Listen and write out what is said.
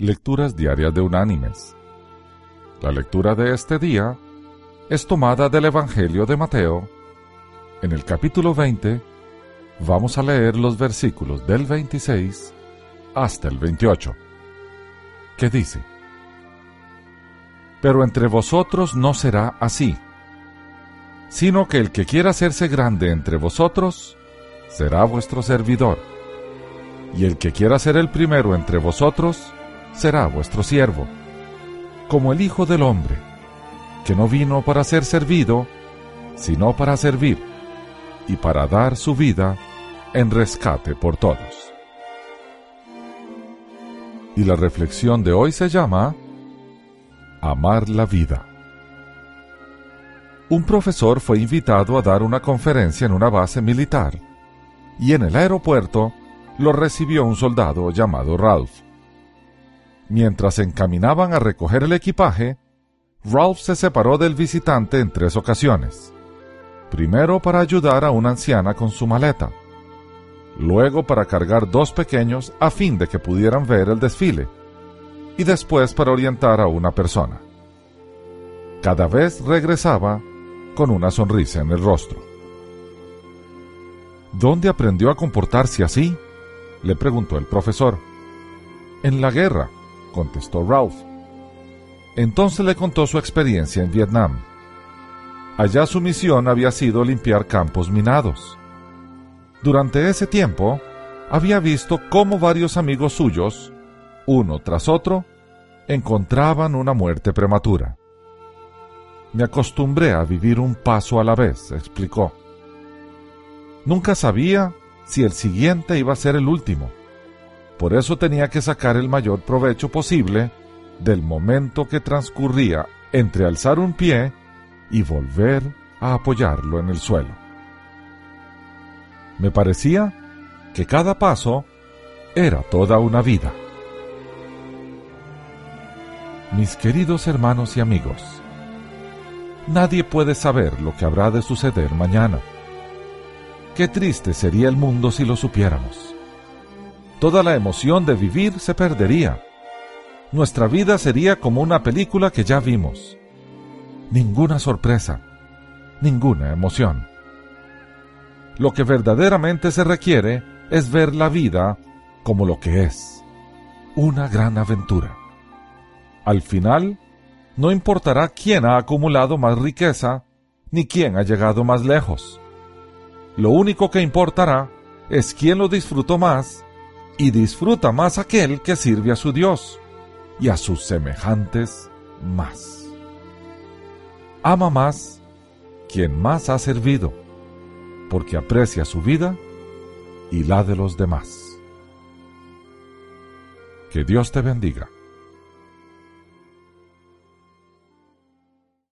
Lecturas Diarias de Unánimes. La lectura de este día es tomada del Evangelio de Mateo. En el capítulo 20 vamos a leer los versículos del 26 hasta el 28, que dice, Pero entre vosotros no será así, sino que el que quiera hacerse grande entre vosotros, será vuestro servidor, y el que quiera ser el primero entre vosotros, será vuestro siervo, como el Hijo del Hombre, que no vino para ser servido, sino para servir, y para dar su vida en rescate por todos. Y la reflexión de hoy se llama Amar la vida. Un profesor fue invitado a dar una conferencia en una base militar, y en el aeropuerto lo recibió un soldado llamado Ralph. Mientras se encaminaban a recoger el equipaje, Ralph se separó del visitante en tres ocasiones. Primero para ayudar a una anciana con su maleta, luego para cargar dos pequeños a fin de que pudieran ver el desfile, y después para orientar a una persona. Cada vez regresaba con una sonrisa en el rostro. ¿Dónde aprendió a comportarse así? le preguntó el profesor. En la guerra, contestó Ralph. Entonces le contó su experiencia en Vietnam. Allá su misión había sido limpiar campos minados. Durante ese tiempo, había visto cómo varios amigos suyos, uno tras otro, encontraban una muerte prematura. Me acostumbré a vivir un paso a la vez, explicó. Nunca sabía si el siguiente iba a ser el último. Por eso tenía que sacar el mayor provecho posible del momento que transcurría entre alzar un pie y volver a apoyarlo en el suelo. Me parecía que cada paso era toda una vida. Mis queridos hermanos y amigos, nadie puede saber lo que habrá de suceder mañana. Qué triste sería el mundo si lo supiéramos toda la emoción de vivir se perdería. Nuestra vida sería como una película que ya vimos. Ninguna sorpresa, ninguna emoción. Lo que verdaderamente se requiere es ver la vida como lo que es, una gran aventura. Al final, no importará quién ha acumulado más riqueza, ni quién ha llegado más lejos. Lo único que importará es quién lo disfrutó más y disfruta más aquel que sirve a su Dios y a sus semejantes más. Ama más quien más ha servido, porque aprecia su vida y la de los demás. Que Dios te bendiga.